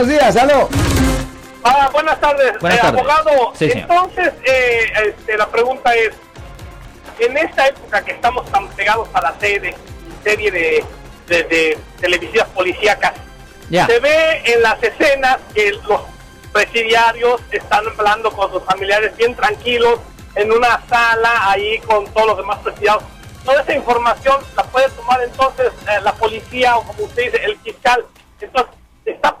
Buenos días, aló. Ah, buenas tardes, Buenas Eh, tardes. abogado. Sí. Entonces, eh, este, la pregunta es, en esta época que estamos tan pegados a la serie, serie de, de, de televisiones policíacas, Ya. se ve en las escenas que los presidiarios están hablando con sus familiares bien tranquilos en una sala ahí con todos los demás presidiarios. Toda esa información la puede tomar entonces eh, la policía o como usted dice, el fiscal.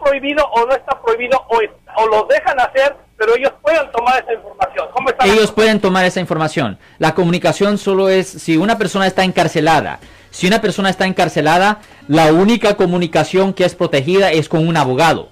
Entonces, ¿está prohibido o no está prohibido o, o los dejan hacer, pero ellos pueden tomar esa información? ¿Cómo está Ellos pueden tomar esa información. La comunicación solo es si una persona está encarcelada. Si una persona está encarcelada, la única comunicación que es protegida es con un abogado.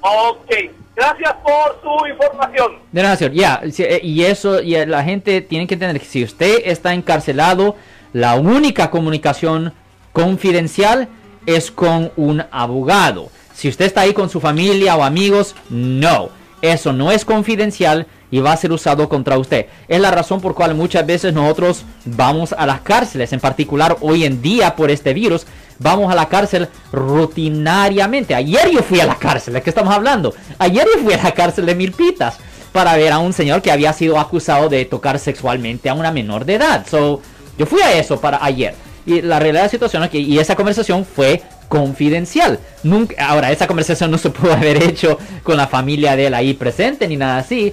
Ok, gracias por su información. De nada, señor. Ya, eh, y eso, y eh, la gente tiene que entender que si usted está encarcelado, la única comunicación confidencial es con un abogado. Si usted está ahí con su familia o amigos, no. Eso no es confidencial y va a ser usado contra usted. Es la razón por cual muchas veces nosotros vamos a las cárceles, en particular hoy en día por este virus, vamos a la cárcel rutinariamente. Ayer yo fui a la cárcel, ¿de qué estamos hablando? Ayer yo fui a la cárcel de Milpitas para ver a un señor que había sido acusado de tocar sexualmente a una menor de edad. So, yo fui a eso para ayer. Y la realidad de la situación es que y esa conversación fue confidencial. Nunca, ahora, esa conversación no se pudo haber hecho con la familia de él ahí presente ni nada así.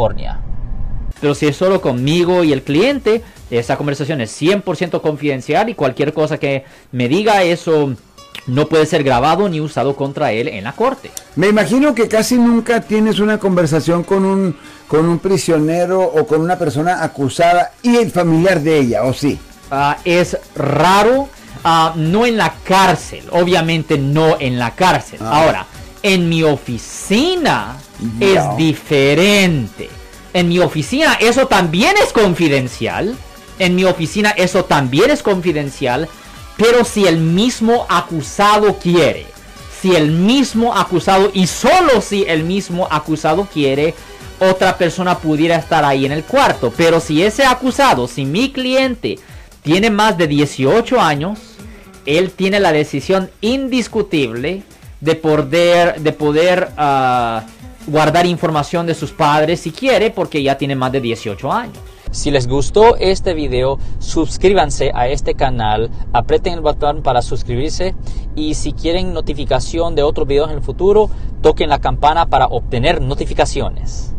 Pero si es solo conmigo y el cliente, esa conversación es 100% confidencial y cualquier cosa que me diga eso no puede ser grabado ni usado contra él en la corte. Me imagino que casi nunca tienes una conversación con un, con un prisionero o con una persona acusada y el familiar de ella, ¿o sí? Ah, es raro, ah, no en la cárcel, obviamente no en la cárcel. Ah. Ahora, en mi oficina Es diferente. En mi oficina eso también es confidencial. En mi oficina eso también es confidencial. Pero si el mismo acusado quiere, si el mismo acusado y solo si el mismo acusado quiere, otra persona pudiera estar ahí en el cuarto. Pero si ese acusado, si mi cliente tiene más de 18 años, él tiene la decisión indiscutible de poder, de poder ah, guardar información de sus padres si quiere, porque ya tiene más de 18 años. Si les gustó este video, suscríbanse a este canal, aprieten el botón para suscribirse y si quieren notificación de otros videos en el futuro, toquen la campana para obtener notificaciones.